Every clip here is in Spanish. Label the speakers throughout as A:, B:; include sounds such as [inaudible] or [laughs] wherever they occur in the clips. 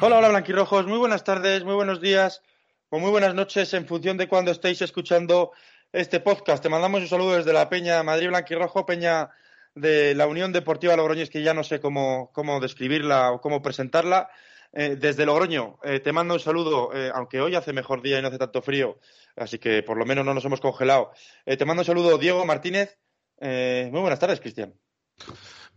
A: Hola, hola blanquirrojos, muy buenas tardes, muy buenos días o muy buenas noches en función de cuando estéis escuchando este podcast. Te mandamos un saludo desde la Peña Madrid Blanquirrojo, Peña de la Unión Deportiva Logroñés, que ya no sé cómo, cómo describirla o cómo presentarla. Eh, desde Logroño, eh, te mando un saludo, eh, aunque hoy hace mejor día y no hace tanto frío, así que por lo menos no nos hemos congelado. te mando un saludo, Diego Martínez. muy buenas tardes, Cristian.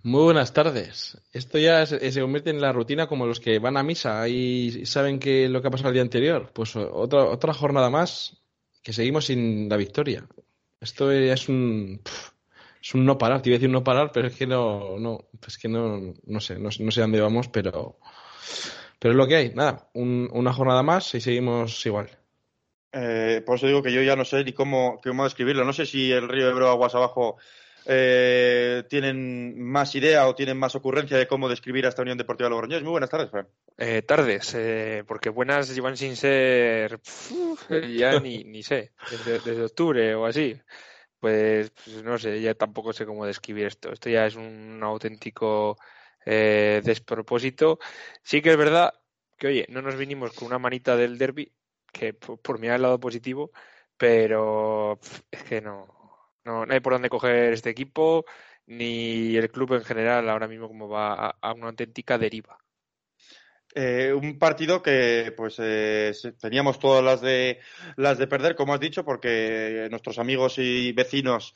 B: Muy buenas tardes. Esto ya se convierte en la rutina como los que van a misa y saben que lo que ha pasado el día anterior. Pues otra, otra jornada más que seguimos sin la victoria. Esto es un es un no parar, te iba a decir no parar, pero es que no, no, es que no, no sé, no, sé dónde vamos, pero, pero es lo que hay. Nada, una jornada más y seguimos igual.
A: Eh, por eso digo que yo ya no sé ni cómo, cómo describirlo. No sé si el río Ebro aguas abajo eh, tienen más idea o tienen más ocurrencia de cómo describir a esta Unión Deportiva Logroñés. Muy buenas tardes, Fran.
C: Eh, tardes, eh, porque buenas llevan sin ser ya ni, [laughs] ni sé, desde, octubre o así. Pues, pues, no sé, ya tampoco sé cómo describir esto. Esto ya es un auténtico eh, despropósito. Sí que es verdad que, oye, no nos vinimos con una manita del derby, que por, mirar el lado positivo, pero es que no, no, hay por dónde coger este equipo, ni el club en general ahora mismo como va a una auténtica deriva.
A: Eh, un partido que pues eh, teníamos todas las de las de perder, como has dicho, porque nuestros amigos y vecinos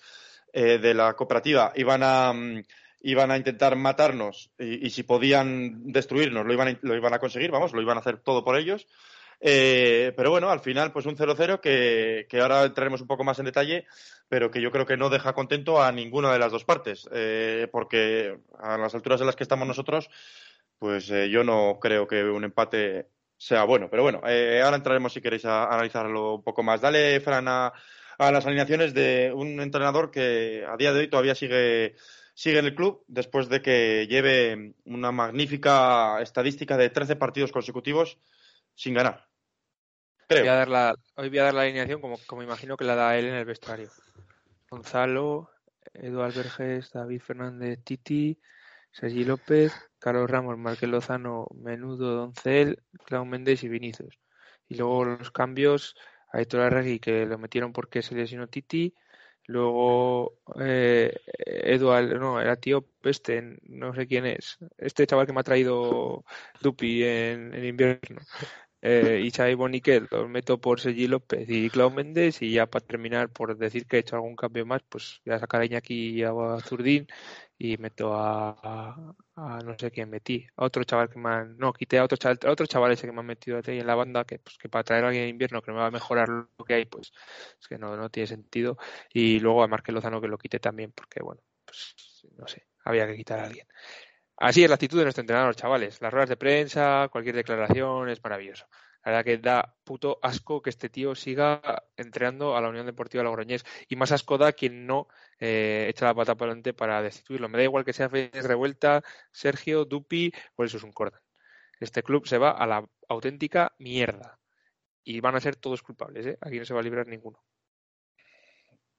A: eh, de la cooperativa iban a mm, iban a intentar matarnos y, si podían destruirnos lo iban a, lo iban a conseguir, vamos, lo iban a hacer todo por ellos. Pero bueno, al final, pues un 0-0 que, que, ahora entraremos un poco más en detalle, pero que yo creo que no deja contento a ninguna de las dos partes, porque a las alturas en las que estamos nosotros, pues eh, yo no creo que un empate sea bueno. Pero bueno, eh, ahora entraremos si queréis a, analizarlo un poco más. Dale, Fran, a, las alineaciones de un entrenador que a día de hoy todavía sigue, sigue en el club después de que lleve una magnífica estadística de 13 partidos consecutivos sin ganar.
C: Voy a dar la, hoy voy a dar la alineación como, como imagino que la da él en el vestuario. Gonzalo, Eduardo Vergés, David Fernández, Titi, Sergi López, Carlos Ramos, Marqués Lozano, Menudo, Doncel, Clau Méndez y Vinicius. Y luego los cambios, a Héctor Arregui, que lo metieron porque se lesionó Titi. Luego eh, Eduard, no, era tío Peste, no sé quién es. Este chaval que me ha traído Dupi en invierno eh, Isai Boniquet los meto por Sergi López y Clau Méndez y ya para terminar por decir que he hecho algún cambio más pues voy a sacar a y a Zurdín y meto a, no sé quién metí a otro chaval que me han no quité a otro chaval otro chaval ese que me han metido ahí en la banda que pues que para traer a alguien en invierno que me va a mejorar lo que hay pues es que no, no tiene sentido. Y luego a Marque Lozano que lo quité también porque bueno pues no sé había que quitar a alguien Así es la actitud de nuestro entrenador, chavales. Las ruedas de prensa, cualquier declaración es maravilloso. La verdad que da puto asco que este tío siga entrenando a la Unión Deportiva Logroñés. Y más asco da quien no eh, echa la pata para adelante para destituirlo. Me da igual que sea Félix Revuelta, Sergio, Dupi o el Cordan. Este club se va a la auténtica mierda. Y van a ser todos culpables, ¿eh? Aquí no se va a librar ninguno.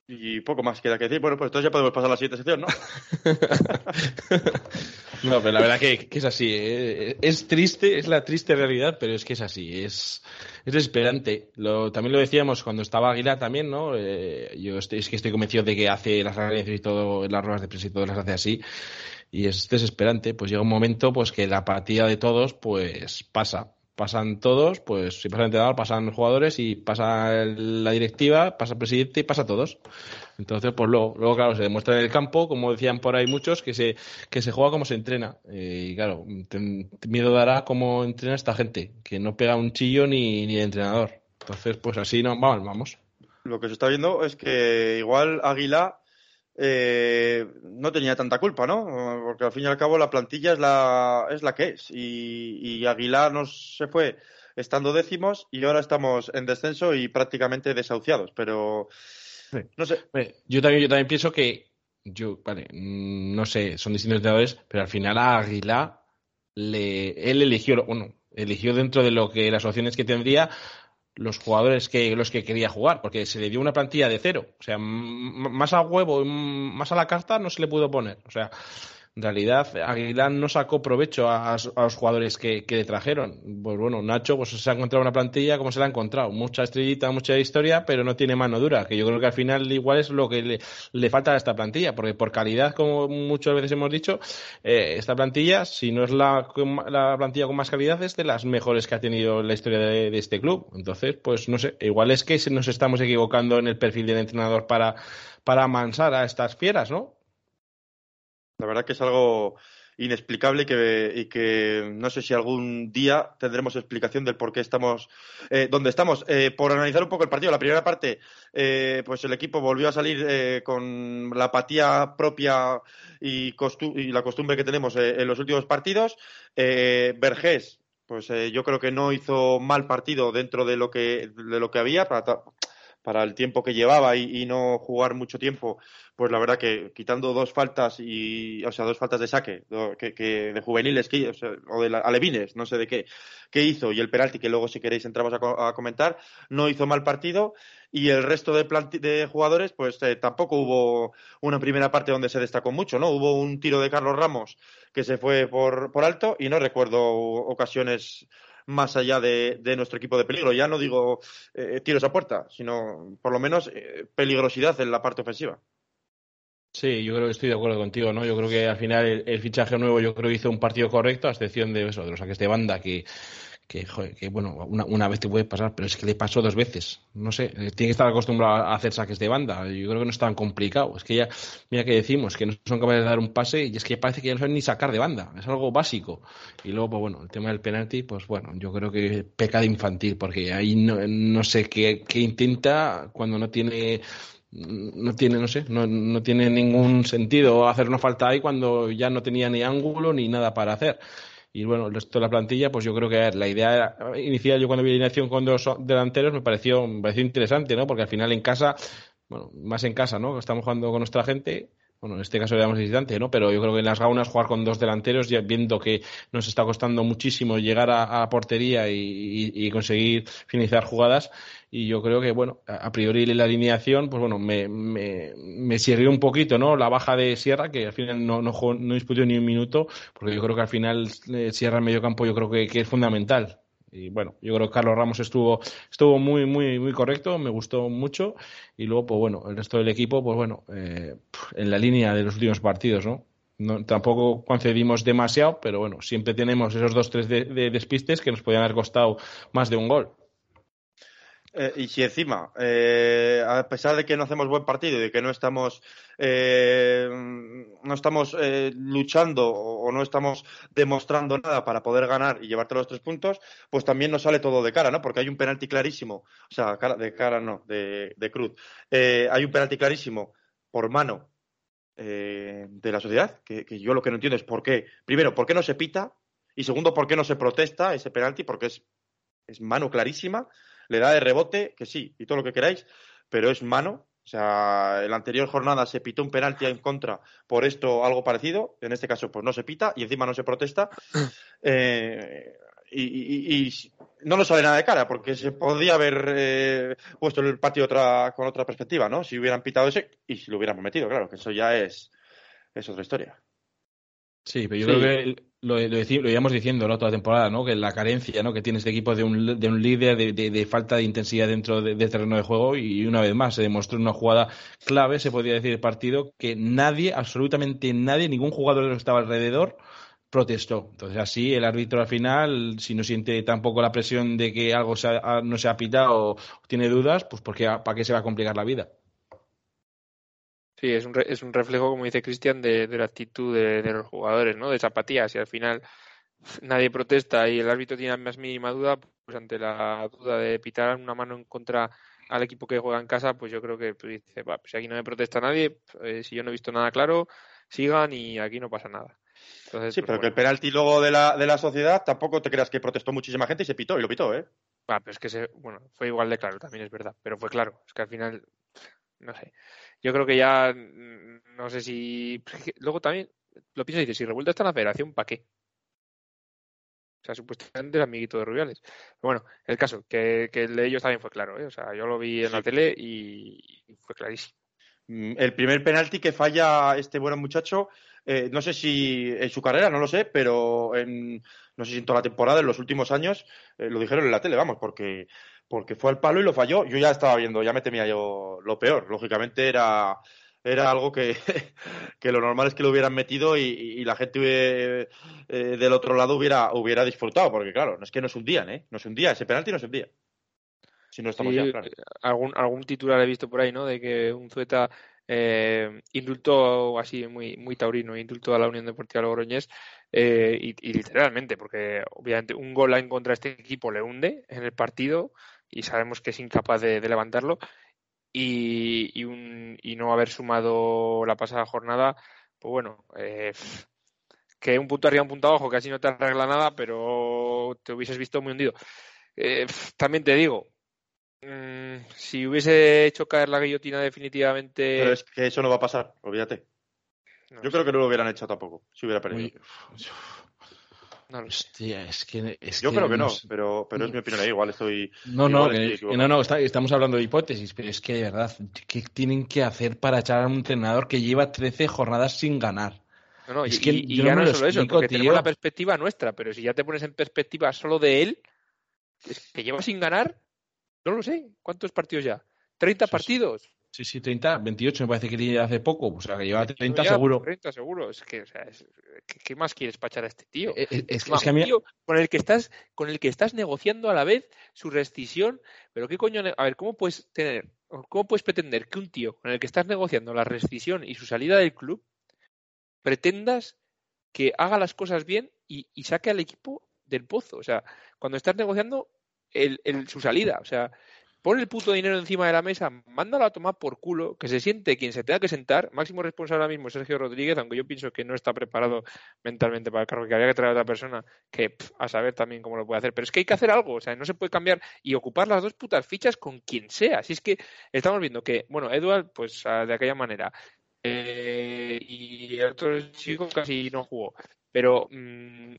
A: Y poco más queda que decir. Bueno, pues entonces ya podemos pasar a la siguiente sección, ¿no? [laughs]
B: no, pero la verdad que, es así. ¿eh? Es triste, es la triste realidad, pero es que es así. Es, es desesperante. Lo, también lo decíamos cuando estaba Aguilar también, ¿no? Eh, yo estoy, es que estoy convencido de que hace las reuniones y todo, las ruedas de prensa y todo las hace así. Y es desesperante. Pues llega un momento pues que la apatía de todos pues pasa pasan todos, pues si pasa el entrenador, pasan jugadores y pasa la directiva, pasa el presidente y pasa todos. Entonces, pues luego, luego, claro, se demuestra en el campo, como decían por ahí muchos, que se, que se juega como se entrena. Eh, y claro, miedo dará cómo entrena esta gente, que no pega un chillo ni, ni de entrenador. Entonces, pues así no, vamos, vamos.
A: Lo que se está viendo es que igual Águila eh, no tenía tanta culpa, ¿no? Porque al fin y al cabo la plantilla es la, es la que es. Y, y Aguilar nos se fue estando décimos y ahora estamos en descenso y prácticamente desahuciados. Pero No sé.
B: Yo también, yo también pienso que, yo, vale, no sé, son distintos entrenadores, pero al final a Aguilar le, él eligió, bueno, eligió dentro de lo que las opciones que tendría los jugadores que los que quería jugar, porque se le dio una plantilla de cero, o sea, más a huevo, más a la carta no se le pudo poner, o sea, en realidad Aguilar no sacó provecho a, los jugadores que, le trajeron. Pues bueno, Nacho pues se ha encontrado una plantilla como se la ha encontrado. Mucha estrellita, mucha historia, pero no tiene mano dura, que yo creo que al final igual es lo que le, falta a esta plantilla, porque por calidad, como muchas veces hemos dicho, eh, esta plantilla, si no es la, la, plantilla con más calidad, es de las mejores que ha tenido la historia de, de este club. Entonces, pues no sé, igual es que nos estamos equivocando en el perfil del entrenador para, para amansar a estas fieras, ¿no?
A: La verdad que es algo inexplicable y que, que no sé si algún día tendremos explicación del por qué estamos eh, donde estamos. Eh, por analizar un poco el partido, la primera parte, eh, pues el equipo volvió a salir eh, con la apatía propia y, y la costumbre que tenemos en los últimos partidos. Vergés, pues yo creo que no hizo mal partido dentro de lo que, de lo que había. Para, para el tiempo que llevaba y, no jugar mucho tiempo, pues la verdad que quitando dos faltas y, o sea, dos faltas de saque que, de juveniles o, de alevines, no sé de qué, qué hizo y el penalti que luego si queréis entramos a, comentar, no hizo mal partido y el resto de, de jugadores pues eh, tampoco hubo una primera parte donde se destacó mucho, ¿no? Hubo un tiro de Carlos Ramos que se fue por, por alto y no recuerdo ocasiones más allá de, nuestro equipo de peligro. Ya no digo eh, tiros a puerta, sino por lo menos eh, peligrosidad en la parte ofensiva.
B: Sí, yo creo que estoy de acuerdo contigo, ¿no? Yo creo que al final el, fichaje nuevo yo creo que hizo un partido correcto, a excepción de eso, de los saques de banda que que, bueno, una, una, vez te puede pasar, pero es que le pasó dos veces. No sé, eh, tiene que estar acostumbrado a hacer saques de banda. Yo creo que no es tan complicado. Es que ya, mira que decimos, que no son capaces de dar un pase y es que parece que ya no saben ni sacar de banda. Es algo básico. Y luego, pues bueno, el tema del penalti, pues bueno, yo creo que pecado infantil, porque ahí no, no sé qué, qué intenta cuando no tiene no tiene, no sé, no, no, tiene ningún sentido hacer una falta ahí cuando ya no tenía ni ángulo ni nada para hacer. Y bueno, el resto de la plantilla, pues yo creo que la idea inicial, yo cuando vi la alineación con dos delanteros, me pareció, me pareció interesante, ¿no? Porque al final en casa, bueno, más en casa, ¿no? Estamos jugando con nuestra gente, bueno, en este caso le damos visitante, ¿no? Pero yo creo que en las gaunas jugar con dos delanteros, ya viendo que nos está costando muchísimo llegar a, portería y, conseguir finalizar jugadas, y yo creo que, bueno, a, priori la alineación, pues bueno, me, me, me sirvió un poquito, ¿no? La baja de Sierra, que al final no, no, no disputó ni un minuto, porque yo creo que al final eh, Sierra en medio campo yo creo que es fundamental y bueno, yo creo que Carlos Ramos estuvo, estuvo muy, muy, muy correcto, me gustó mucho. Y luego, pues bueno, el resto del equipo, pues bueno, eh, en la línea de los últimos partidos, ¿no? no tampoco concedimos demasiado, pero bueno, siempre tenemos esos dos, tres de despistes que nos podían haber costado más de un gol.
A: Eh, y si encima, eh, a pesar de que no hacemos buen partido y de que no estamos, eh, no estamos luchando o, no estamos demostrando nada para poder ganar y llevarte los tres puntos, pues también nos sale todo de cara, ¿no? Porque hay un penalti clarísimo, o sea, de cara no, de, cruz. hay un penalti clarísimo por mano de la sociedad, que, que yo lo que no entiendo es por qué, primero, por qué no se pita y segundo, por qué no se protesta ese penalti, porque es, es mano clarísima le da de rebote, que sí, y todo lo que queráis, pero es mano. O sea, en la anterior jornada se pitó un penalti en contra por esto algo parecido. En este caso, pues no se pita y encima no se protesta. [clears throat] Eh, y, no nos sale nada de cara, porque se podría haber eh, puesto el patio otra, con otra perspectiva, ¿no? Si hubieran pitado ese y si lo hubiéramos metido, claro, que eso ya es, es otra historia.
B: Sí, pero yo creo que lo, lo, íbamos diciendo la otra temporada, ¿no? Que la carencia ¿no? que tiene este equipo de un, de un líder, de, falta de intensidad dentro del terreno de juego y una vez más se demostró una jugada clave, se podría decir, el partido, que nadie, absolutamente nadie, ningún jugador que estaba alrededor protestó. Entonces así el árbitro al final, si no siente tampoco la presión de que algo no se ha pitado o tiene dudas, pues porque, ¿para qué se va a complicar la vida?
C: Sí, es un, es un reflejo, como dice Cristian, de, la actitud de, los jugadores, ¿no? De esa apatía. Si al final nadie protesta y el árbitro tiene la más mínima duda, pues ante la duda de pitar una mano en contra al equipo que juega en casa, pues yo creo que pues dice, pues si aquí no me protesta nadie, eh, si yo no he visto nada claro, sigan y aquí no pasa nada.
A: Entonces, sí, pues pero que el penalti luego de la, de la sociedad tampoco te creas que protestó muchísima gente y se pitó, y lo pitó, ¿eh?
C: Ah, pero es que se, bueno, fue igual de claro, también es verdad, pero fue claro. Es que al final no sé. Yo creo que ya, mm, no sé si... [laughs] Luego también, lo pienso y dices, si revuelta está en la federación, ¿para qué? O sea, supuestamente es amiguito de Rubiales. Pero bueno, el caso, que, el de ellos también fue claro, ¿eh? O sea, yo lo vi en la tele y, fue clarísimo.
A: Mm, el primer penalti que falla este buen muchacho, eh, no sé si en su carrera, no lo sé, pero en, no sé si en toda la temporada, en los últimos años, eh, lo dijeron en la tele, vamos, porque, porque fue al palo y lo falló. Yo ya estaba viendo, ya me temía yo lo peor. Lógicamente era era algo que, [laughs] que, lo normal es que lo hubieran metido y, la gente eh, del otro lado hubiera, hubiera disfrutado, porque claro, no es que no se hundían, ¿eh? No se hundía, ese penalti no se hundía. Si no estamos ya, claro.
C: Algún, algún titular he visto por ahí, ¿no? De que un Zueta eh, indultó así muy, muy taurino, indultó a la Unión Deportiva Logroñés eh, y, literalmente, porque obviamente un gol en contra de este equipo le hunde en el partido y sabemos que es incapaz de levantarlo y, un, y no haber sumado la pasada jornada, pues bueno, eh, que un punto arriba, un punto abajo, casi no te arregla nada, pero te hubieses visto muy hundido. Eh, también te digo, mm, si hubiese hecho caer la guillotina definitivamente.
A: Pero es que eso no va a pasar, olvídate. Yo creo que no lo hubieran hecho tampoco, si hubiera perdido.
B: No Hostia, es que,
A: Yo creo que no, pero, pero es mi opinión. Igual estoy.
B: No, no, no, no estamos hablando de hipótesis, pero es que de verdad, ¿qué tienen que hacer para echar a un entrenador que lleva 13 jornadas sin ganar?
C: No, no, es y, que y, ya no, solo eso, porque tenemos la perspectiva nuestra, pero si ya te pones en perspectiva solo de él, que lleva sin ganar, no lo sé, ¿cuántos partidos ya? ¿30 partidos?
B: Sí, sí, 30, 28 me parece que tiene hace poco, o sea, que lleva 30 seguro.
C: 30 seguro, es que, o sea, ¿qué, más quieres pachar a este tío? Eh, eh, es, que a mí... tío con el que estás, con el que estás negociando a la vez su rescisión, pero qué coño, a ver, ¿cómo puedes tener, cómo puedes pretender que un tío con el que estás negociando la rescisión y su salida del club pretendas que haga las cosas bien y, saque al equipo del pozo? O sea, cuando estás negociando el, su salida, o sea, pon el puto dinero encima de la mesa, mándalo a tomar por culo, que se siente quien se tenga que sentar. Máximo responsable ahora mismo Sergio Rodríguez, aunque yo pienso que no está preparado mentalmente para el cargo, que habría que traer a otra persona que a saber también cómo lo puede hacer. Pero es que hay que hacer algo, o sea, no se puede cambiar y ocupar las dos putas fichas con quien sea. Si es que estamos viendo que, bueno, Edward, pues de aquella manera. Eh, y el otro chico casi no jugó. Pero mm,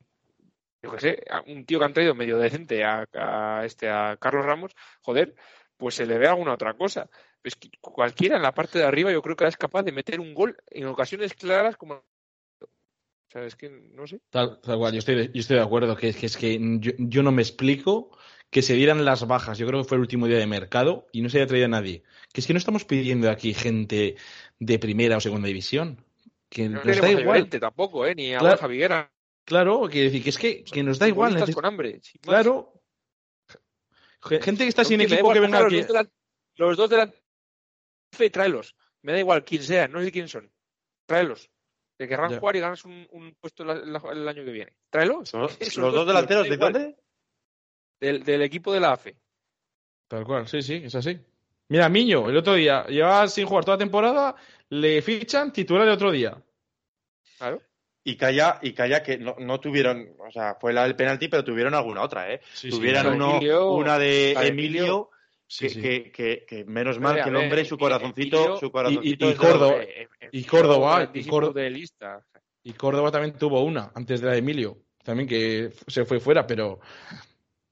C: yo qué sé, un tío que han traído medio decente a, este a Carlos Ramos, joder, pues se le ve alguna otra cosa. Es que cualquiera en la parte de arriba yo creo que es capaz de meter un gol en ocasiones claras como o sea, es que no sé.
B: Tal, cual, yo estoy, yo estoy de acuerdo que, que es que yo, yo, no me explico que se dieran las bajas. Yo creo que fue el último día de mercado y no se haya traído a nadie. Que es que no estamos pidiendo aquí gente de primera o segunda división. Que
C: no nos da igual. tampoco, ¿eh? Ni a claro, Javiguera.
B: Claro, quiere decir que es que, que nos da igual.
C: Neces... con hambre.
B: Claro. Gente que está sin equipo que venga aquí.
C: Los dos de la fe, tráelos. Me da igual quién sea, no sé quién son. Tráelos. Que querrán jugar y ganas un, un puesto el año que viene. Tráelos.
A: ¿Los, dos delanteros de dónde?
C: Del, del, equipo de la AFE.
B: Tal cual, sí, sí, es así. Mira, Miño, el otro día, llevaba sin jugar toda la temporada, le fichan titular el otro día.
C: Claro
A: y Calla, y Calla que no, no, tuvieron, o sea, fue la del penalti, pero tuvieron alguna otra, ¿eh? tuvieron uno, una de Emilio, que, que, que, menos mal que el hombre, su corazoncito, su corazoncito
B: y, Córdoba, y Córdoba, y Córdoba, y Córdoba también tuvo una antes de la de Emilio, también que se fue fuera, pero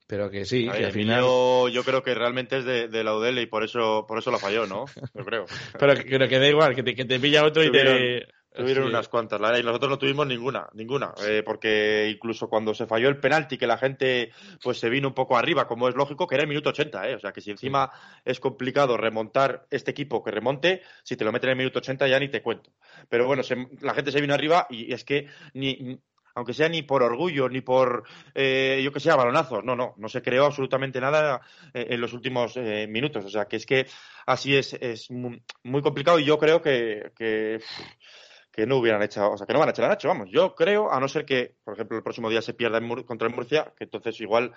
B: pero que sí, que al final.
A: Yo creo que realmente es de, de la UDL y por eso, por eso la falló, ¿no? [laughs] Yo creo.
B: pero, pero que da igual, que te, que te pilla otro y te,
A: Tuvieron unas cuantas, la, y nosotros no tuvimos ninguna, ninguna, eh, porque incluso cuando se falló el penalti, que la gente pues se vino un poco arriba, como es lógico, que era el minuto 80, eh, o sea que si encima es complicado remontar este equipo que remonte, si te lo meten en el minuto 80 ya ni te cuento. Pero bueno, la gente se vino arriba y es que ni, aunque sea ni por orgullo, ni por, eh, yo que sé, balonazos, no, no, no se creó absolutamente nada eh, en los últimos minutos, o sea que es que así es, es muy, complicado y yo creo que, que que no hubieran hecho, o sea, que no van a echar a Nacho, vamos. Yo creo, a no ser que, por ejemplo, el próximo día se pierda contra el Murcia, que entonces igual,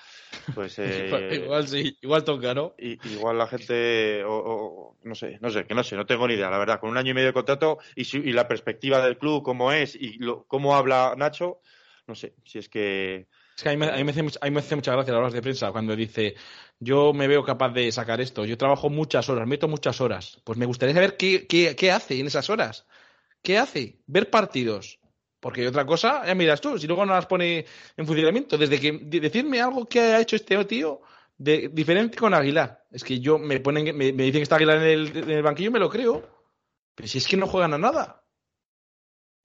A: pues... [laughs]
B: Eh, igual sí, igual toca, ¿no?
A: Y, igual la gente, o, no sé, no sé, que no sé, no tengo ni idea, la verdad. Con un año y medio de contrato y, y la perspectiva del club, cómo es y lo, cómo habla Nacho, no sé, si es que
B: Es que a mí, me, hace, mucha gracia las horas de prensa cuando dice, yo me veo capaz de sacar esto, yo trabajo muchas horas, meto muchas horas. Pues me gustaría saber qué, qué, hace en esas horas. ¿Qué hace? Ver partidos. Porque otra cosa, ya miras tú, si luego no las pone en funcionamiento, desde que decirme algo que ha hecho este tío de, diferente con Aguilar. Es que yo me ponen, me, dicen que está Aguilar en el, en el banquillo, me lo creo. Pero si es que no juegan a nada.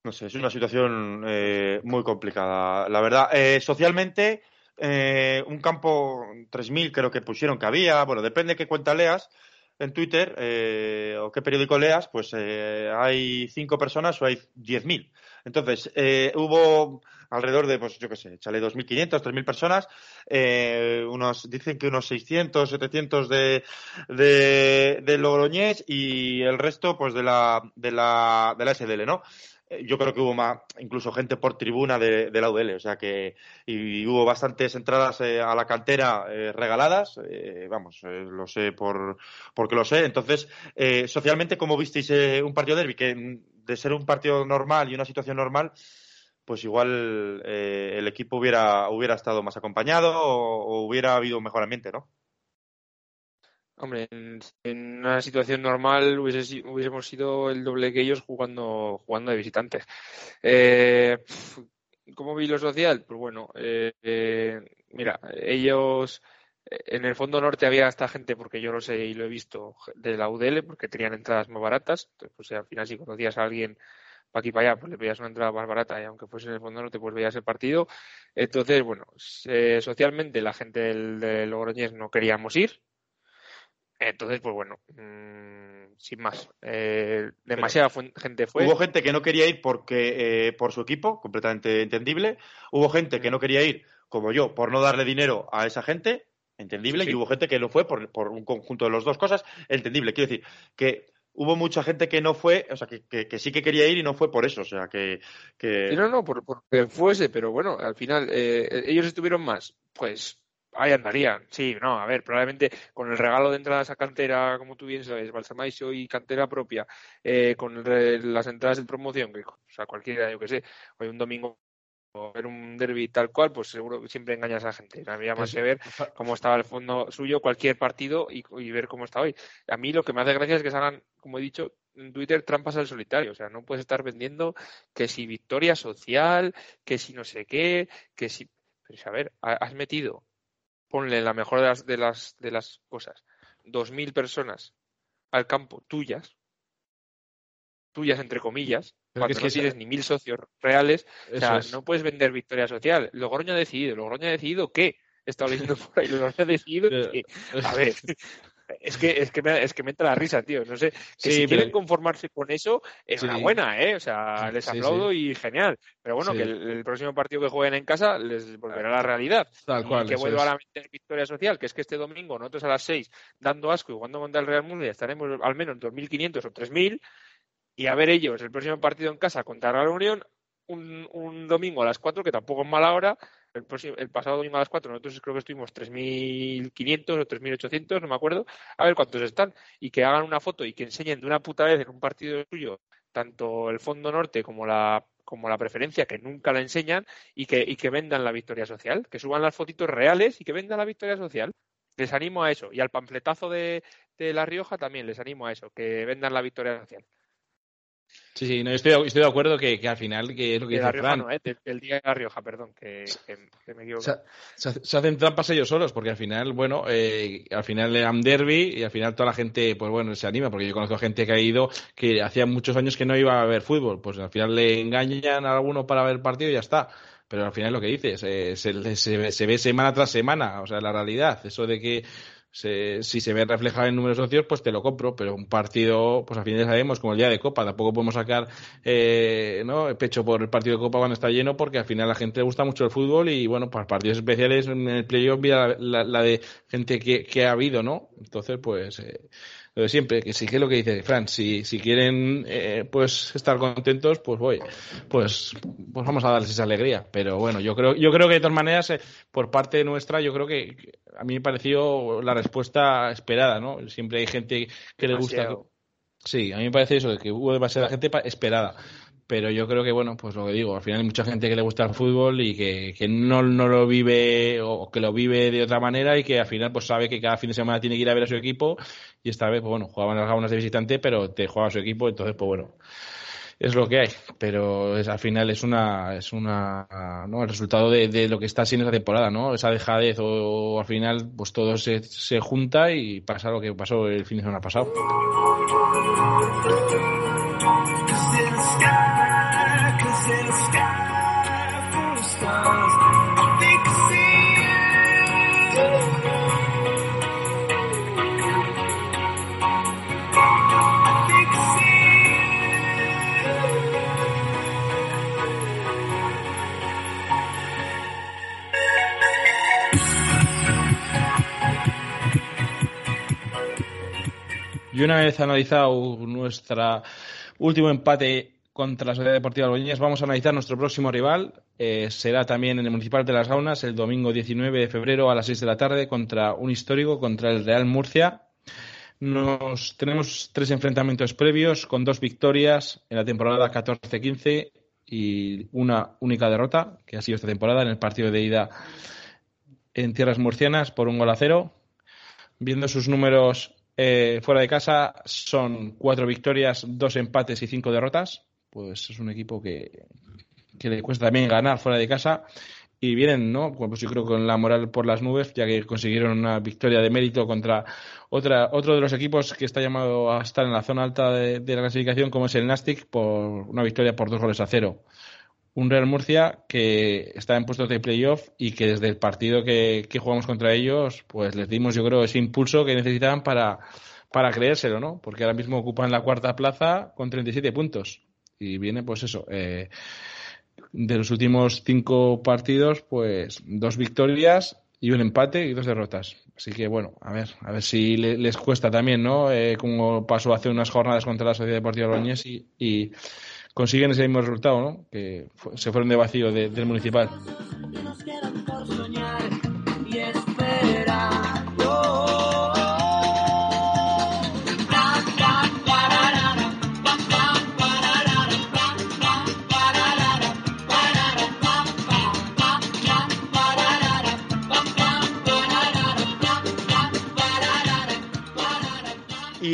A: No sé, es una situación eh, muy complicada. La verdad, eh, socialmente, eh, un campo 3.000 creo que pusieron que había. Bueno, depende de qué cuenta leas en Twitter o qué periódico leas, pues hay cinco personas o hay 10.000. Entonces, hubo alrededor de, pues yo qué sé, chale 2.500, 3.000 personas, unos, dicen que unos 600, 700 de, de, de Logroñés y el resto, pues de la, de la, de la SDL, ¿no? Eh, yo creo que hubo más, incluso gente por tribuna de, la UDL, o sea que y, hubo bastantes entradas eh, a la cantera eh, regaladas, vamos, lo sé por porque lo sé. Entonces, socialmente, ¿cómo visteis un partido derby? Que de ser un partido normal y una situación normal, pues igual el equipo hubiera, hubiera estado más acompañado o, o hubiera habido un mejor ambiente, ¿no?
C: Hombre, en, una situación normal hubiésemos sido el doble que ellos jugando, jugando de visitantes. Eh, ¿Cómo vi lo social? Pues bueno, eh, eh, mira, ellos en el fondo norte había esta gente, porque yo lo sé y lo he visto, de la UDL, porque tenían entradas más baratas. Entonces, pues al final, si conocías a alguien para aquí para allá, pues le veías una entrada más barata y aunque fuese en el fondo norte, pues veías el partido. Entonces, bueno, socialmente la gente del, del Logroñés no queríamos ir, entonces, pues bueno, mm, sin más. Eh, demasiada gente fue.
A: Hubo gente que no quería ir porque eh, por su equipo, completamente entendible. Hubo gente que no quería ir, como yo, por no darle dinero a esa gente, entendible. Y hubo gente que no fue por, un conjunto de las dos cosas, entendible. Quiero decir que hubo mucha gente que no fue, o sea, que, sí que quería ir y no fue por eso, o sea, que... que...
C: no, no, por, porque fuese, pero bueno, al final eh, ellos estuvieron más, pues Ahí andarían, sí, no, a ver, probablemente con el regalo de entradas a cantera, como tú bien sabes, Balsamaisio y cantera propia, eh, con las entradas de promoción, que, o sea, cualquiera, yo que sé, hoy un domingo ver un derby tal cual, pues seguro que siempre engañas a la gente. Había más que ver cómo estaba el fondo suyo cualquier partido y, ver cómo está hoy. A mí lo que me hace gracia es que se hagan, como he dicho, en Twitter trampas al solitario. O sea, no puedes estar vendiendo que si victoria social, que si no sé qué, que si. Pero a ver, has metido ponle la mejor de las, de las, de las cosas, dos mil personas al campo tuyas, tuyas entre comillas, cuando no tienes ni mil socios reales, o sea, no puedes vender victoria social. Logroño ha decidido, Logroño ha decidido qué, he estado leyendo por ahí, Logroño ha decidido que, [laughs] a ver, es que, es que, me, es que me entra la risa, tío. No sé, que si quieren conformarse con eso, es una buena, ¿eh? O sea, les aplaudo y genial. Pero bueno, que el, próximo partido que jueguen en casa les volverá la realidad.
B: Tal cual.
C: que vuelva a la mente victoria social, que es que este domingo nosotros a las 6, dando asco y jugando contra el Real Murcia, estaremos al menos 2.500 o 3.000. Y a ver ellos el próximo partido en casa contra la Reunión, un, un domingo a las 4, que tampoco es mala hora, el, pasado domingo a las 4 nosotros creo que estuvimos 3.500 o 3.800, no me acuerdo, a ver cuántos están, y que hagan una foto y que enseñen de una puta vez en un partido suyo tanto el Fondo Norte como la como la preferencia, que nunca la enseñan, y que, y que vendan la victoria social, que suban las fotitos reales y que vendan la victoria social. Les animo a eso. Y al panfletazo de, de La Rioja también les animo a eso, que vendan la victoria social.
B: Sí, sí, no, estoy, estoy de acuerdo que, que, al final, que es lo que dice
C: Rioja, No, ¿eh? el día de La Rioja, perdón, que, que, me equivoco.
B: Se, hacen trampas ellos solos, porque al final, bueno, eh, al final le dan derby y al final toda la gente, pues bueno, se anima, porque yo conozco gente que ha ido que hacía muchos años que no iba a ver fútbol, pues al final le engañan a alguno para ver el partido y ya está. Pero al final es lo que dices, eh, se, se, se ve semana tras semana, o sea, la realidad, eso de que si se ve reflejado en números socios, pues te lo compro, pero un partido, pues al final sabemos, como el día de Copa, tampoco podemos sacar eh, ¿no? el pecho por el partido de Copa cuando está lleno, porque al final a la gente le gusta mucho el fútbol y bueno, para partidos especiales en el playoff la, la, de gente que, que, ha habido, ¿no? Entonces, pues eh, lo de siempre, que sí que es lo que dice Fran, si, si quieren eh, pues estar contentos, pues voy, pues, pues vamos a darles esa alegría. Pero bueno, yo creo, yo creo que de todas maneras, eh, por parte nuestra, yo creo que a mí me pareció la respuesta esperada, ¿no? Siempre hay gente que le gusta. Sí, a mí me parece eso, que hubo demasiada gente esperada. Pero yo creo que, bueno, pues lo que digo, al final hay mucha gente que le gusta el fútbol y que, que no, no lo vive o que lo vive de otra manera y que al final pues sabe que cada fin de semana tiene que ir a ver a su equipo y esta vez, pues bueno, jugaban las gaunas de visitante, pero te juega a su equipo, entonces, pues bueno, es lo que hay, pero es, al final es una, es una, ¿no? El resultado de, de lo que está siendo esa temporada, ¿no? Esa dejadez o, al final, pues todo se, se junta y pasa lo que pasó el fin de semana pasado. Y una vez analizado nuestro último empate contra la Sociedad Deportiva Alboñez, vamos a analizar nuestro próximo rival. Eh, será también en el Municipal de las Gaunas el domingo 19 de febrero a las 6 de la tarde contra un histórico, contra el Real Murcia. Nos tenemos tres enfrentamientos previos con dos victorias en la temporada 14-15 y una única derrota, que ha sido esta temporada en el partido de ida en tierras murcianas por un gol a cero. Viendo sus números eh, fuera de casa son cuatro victorias, dos empates y cinco derrotas. Pues es un equipo que, le cuesta también ganar fuera de casa. Y vienen, ¿no? Pues yo creo con la moral por las nubes, ya que consiguieron una victoria de mérito contra otra, otro de los equipos que está llamado a estar en la zona alta de, la clasificación, como es el Nastic, por una victoria por dos goles a cero un Real Murcia que está en puestos de playoff y que desde el partido que, jugamos contra ellos, pues les dimos, yo creo, ese impulso que necesitaban para, para creérselo, ¿no? Porque ahora mismo ocupan la cuarta plaza con 37 puntos. Y viene, pues eso, eh, de los últimos cinco partidos, pues dos victorias y un empate y dos derrotas. Así que bueno, a ver, a ver si les cuesta también, ¿no? Eh, como pasó hace unas jornadas contra la Sociedad Deportiva Loñés y, y consiguen ese mismo resultado, ¿no? Que se fueron de vacío del municipal.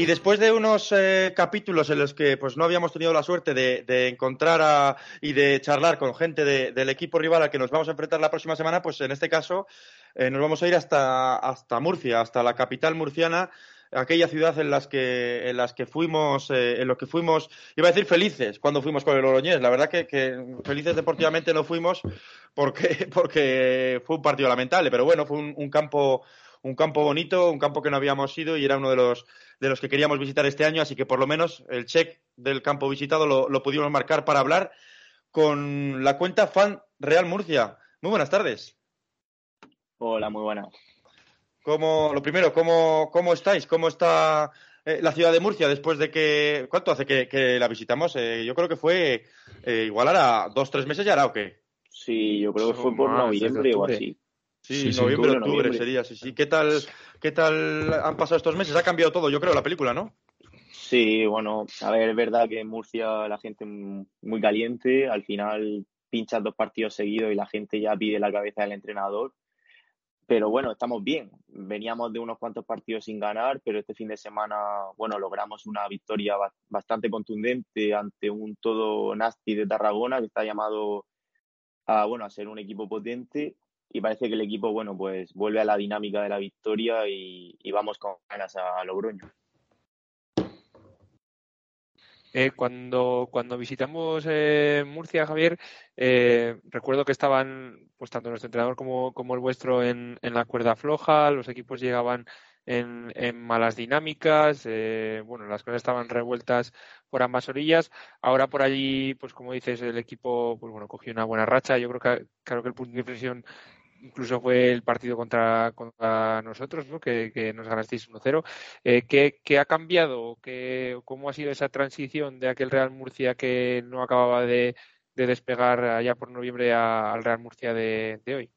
A: Después de unos eh, capítulos en los que pues no habíamos tenido la suerte de, encontrar y de charlar con gente del equipo rival al que nos vamos a enfrentar la próxima semana, pues en este caso eh, nos vamos a ir hasta, hasta Murcia, hasta la capital murciana, aquella ciudad en las que en las que fuimos eh, en lo que fuimos iba a decir felices cuando fuimos con el Oroñés. La verdad que, felices deportivamente no fuimos porque [laughs] porque fue un partido lamentable pero bueno fue un campo un campo bonito, un campo que no habíamos ido y era uno de los, de los que queríamos visitar este año, así que por lo menos el check del campo visitado lo, lo pudimos marcar para hablar con la cuenta fan Real Murcia. Muy buenas tardes.
D: Hola, muy buenas.
A: ¿Cómo, lo primero, ¿cómo, cómo estáis? ¿Cómo está eh, la ciudad de Murcia después de que... ¿Cuánto hace que, la visitamos? Eh, yo creo que fue eh, igual ahora dos, tres meses ya era o qué.
D: Sí, yo creo que fue por noviembre o así.
A: Sí, noviembre, octubre, sería, sí, sí. ¿Qué tal, ¿Qué tal han pasado estos meses? Ha cambiado todo, yo creo, la película, ¿no?
D: Sí, bueno, a ver, es verdad que en Murcia la gente muy caliente, al final pinchas dos partidos seguidos y la gente ya pide la cabeza del entrenador. Pero bueno, estamos bien. Veníamos de unos cuantos partidos sin ganar, pero este fin de semana, bueno, logramos una victoria bastante contundente ante un todo nasty de Tarragona que está llamado a, bueno, a ser un equipo potente y parece que el equipo, bueno, pues vuelve a la dinámica de la victoria y, vamos con ganas a, Logroño.
C: Eh, cuando, cuando visitamos eh, Murcia, Javier, eh, recuerdo que estaban, pues tanto nuestro entrenador como, como el vuestro en, en, la cuerda floja, los equipos llegaban en, malas dinámicas, eh, bueno, las cosas estaban revueltas por ambas orillas. Ahora por allí, pues como dices, el equipo, pues bueno, cogió una buena racha. Yo creo que, que el punto de inflexión incluso fue el partido contra, contra nosotros, ¿no? que, nos ganasteis 1-0. Eh, ¿qué, ha cambiado? ¿Qué, ¿Cómo ha sido esa transición de aquel Real Murcia que no acababa de, despegar allá por noviembre al Real Murcia de, hoy?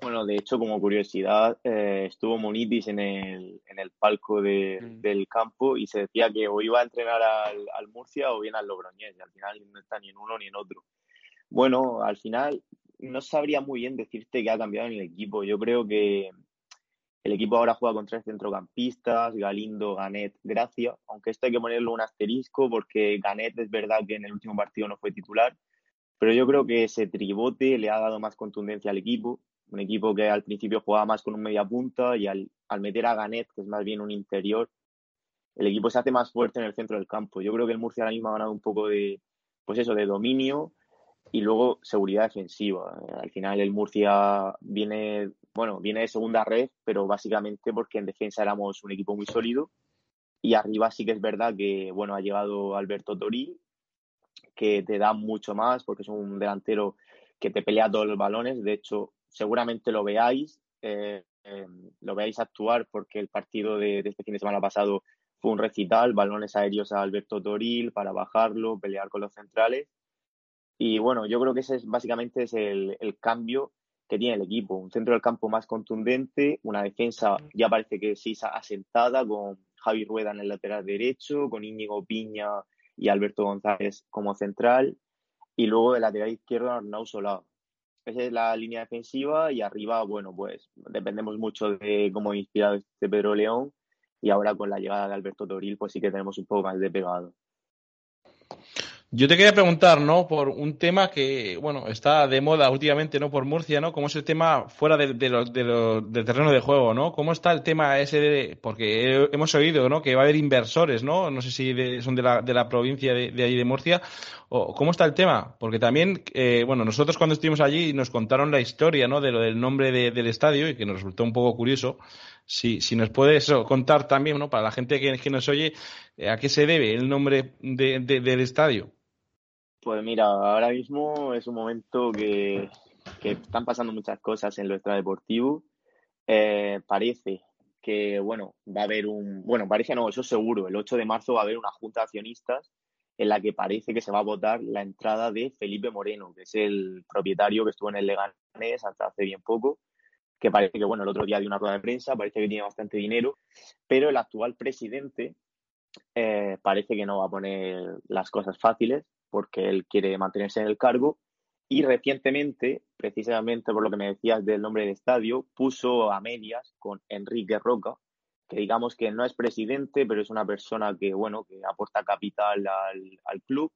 D: Bueno, de hecho, como curiosidad, eh, estuvo Monitis en el, en el palco de, mm. del campo y se decía que o iba a entrenar al, al Murcia o bien al Logroñés, y al final no está ni en uno ni en otro. Bueno, al final no sabría muy bien decirte que ha cambiado en el equipo. Yo creo que el equipo ahora juega con tres centrocampistas, Galindo, Ganet, Gracia, aunque esto hay que ponerle un asterisco porque Ganet es verdad que en el último partido no fue titular, pero yo creo que ese tribote le ha dado más contundencia al equipo un equipo que al principio jugaba más con un media punta y al, meter a Ganet, que es más bien un interior, el equipo se hace más fuerte en el centro del campo. Yo creo que el Murcia ahora mismo ha ganado un poco de, pues eso, de dominio y luego seguridad defensiva. Al final el Murcia viene, bueno, viene de segunda red, pero básicamente porque en defensa éramos un equipo muy sólido y arriba sí que es verdad que, bueno, ha llegado Alberto Toril, que te da mucho más porque es un delantero que te pelea todos los balones. De hecho, seguramente lo veáis, eh, eh, lo veáis actuar porque el partido de, este fin de semana pasado fue un recital, balones aéreos a Alberto Toril para bajarlo, pelear con los centrales. Y bueno, yo creo que ese es básicamente es el, cambio que tiene el equipo. Un centro del campo más contundente, una defensa ya parece que sí asentada con Javi Rueda en el lateral derecho, con Íñigo Piña y Alberto González como central. Y luego el lateral izquierdo Arnau Solá. Esa es la línea defensiva y arriba, bueno, pues dependemos mucho de cómo inspirado este Pedro León y ahora con la llegada de Alberto Toril, pues sí que tenemos un poco más de pegado.
B: Yo te quería preguntar, ¿no? Por un tema que, bueno, está de moda últimamente, ¿no? Por Murcia, ¿no? ¿Cómo es el tema fuera de, de del terreno de juego, ¿no? ¿Cómo está el tema ese de, porque hemos oído, ¿no? Que va a haber inversores, ¿no? No sé si son de la, de la provincia de, de ahí de Murcia. O, ¿Cómo está el tema? Porque también, eh, bueno, nosotros cuando estuvimos allí nos contaron la historia, ¿no? De lo del nombre del estadio y que nos resultó un poco curioso. Si, si nos puedes contar también, ¿no? Para la gente que, que nos oye, ¿a qué se debe el nombre del estadio?
D: Pues mira, ahora mismo es un momento que, están pasando muchas cosas en lo extradeportivo. Eh, parece que, bueno, va a haber un. Bueno, parece no, eso seguro. El 8 de marzo va a haber una junta de accionistas en la que parece que se va a votar la entrada de Felipe Moreno, que es el propietario que estuvo en el Leganés hasta hace bien poco, que parece que, bueno, el otro día dio una rueda de prensa, parece que tiene bastante dinero, pero el actual presidente eh, parece que no va a poner las cosas fáciles porque él quiere mantenerse en el cargo. Y recientemente, precisamente por lo que me decías del nombre del estadio, puso a medias con Enrique Roca, que digamos que no es presidente, pero es una persona que, bueno, que aporta capital al, club.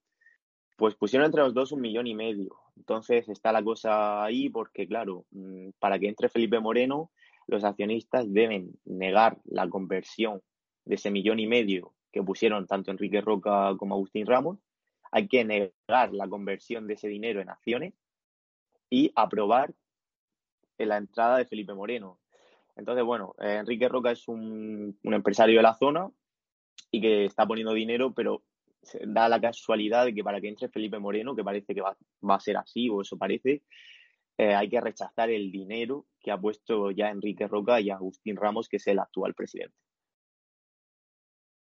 D: Pues pusieron entre los dos un millón y medio. Entonces está la cosa ahí porque, claro, mm, para que entre Felipe Moreno, los accionistas deben negar la conversión de ese millón y medio que pusieron tanto Enrique Roca como Agustín Ramos hay que negar la conversión de ese dinero en acciones y aprobar la entrada de Felipe Moreno. Entonces, bueno, eh, Enrique Roca es un, empresario de la zona y que está poniendo dinero, pero da la casualidad de que para que entre Felipe Moreno, que parece que va, a ser así, o eso parece, eh, hay que rechazar el dinero que ha puesto ya Enrique Roca y Agustín Ramos, que es el actual presidente.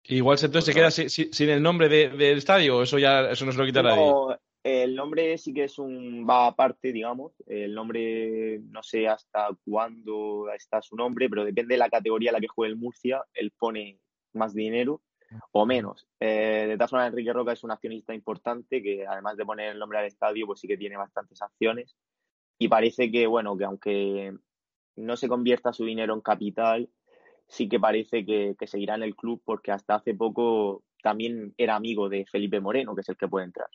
B: Igual entonces se queda sin, el nombre del estadio, o eso ya eso no se lo quita nadie.
D: El nombre sí que es un va aparte, digamos. El nombre no sé hasta cuándo está su nombre, pero depende de la categoría en la que juegue el Murcia, él pone más dinero o menos. Eh, de todas formas, Enrique Roca es un accionista importante que además de poner el nombre al estadio, pues sí que tiene bastantes acciones. Y parece que, bueno, que aunque no se convierta su dinero en capital, sí que parece que, seguirá en el club porque hasta hace poco también era amigo de Felipe Moreno, que es el que puede entrar.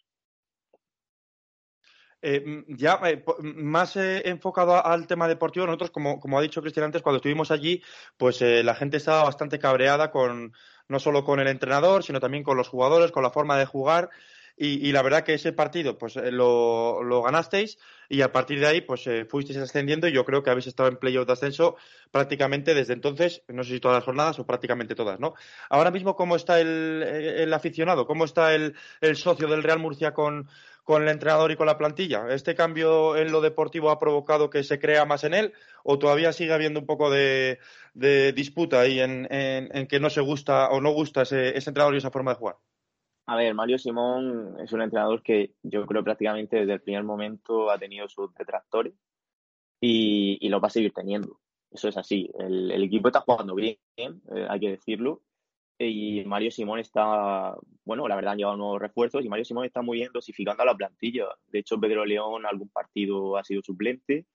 A: Eh, ya eh, más eh, enfocado al tema deportivo, nosotros, como, como ha dicho Cristian antes, cuando estuvimos allí, pues la gente estaba bastante cabreada con no solo con el entrenador, sino también con los jugadores, con la forma de jugar. Y, la verdad que ese partido pues eh, lo, ganasteis y a partir de ahí pues eh, fuisteis ascendiendo y yo creo que habéis estado en playoff de ascenso prácticamente desde entonces, no sé si todas las jornadas o prácticamente todas, ¿no? Ahora mismo, ¿cómo está el, aficionado? ¿Cómo está el, socio del Real Murcia con, el entrenador y con la plantilla? ¿Este cambio en lo deportivo ha provocado que se crea más en él o todavía sigue habiendo un poco de, disputa ahí en, que no se gusta o no gusta ese entrenador y esa forma de jugar?
D: A ver, Mario Simón es un entrenador que yo creo prácticamente desde el primer momento ha tenido sus detractores. y, lo va a seguir teniendo. Eso es así. El, equipo está jugando bien, eh, hay que decirlo. Y Mario Simón está, bueno, la verdad han llevado nuevos refuerzos y Mario Simón está muy bien dosificando a la plantilla. De hecho, Pedro León algún partido ha sido suplente.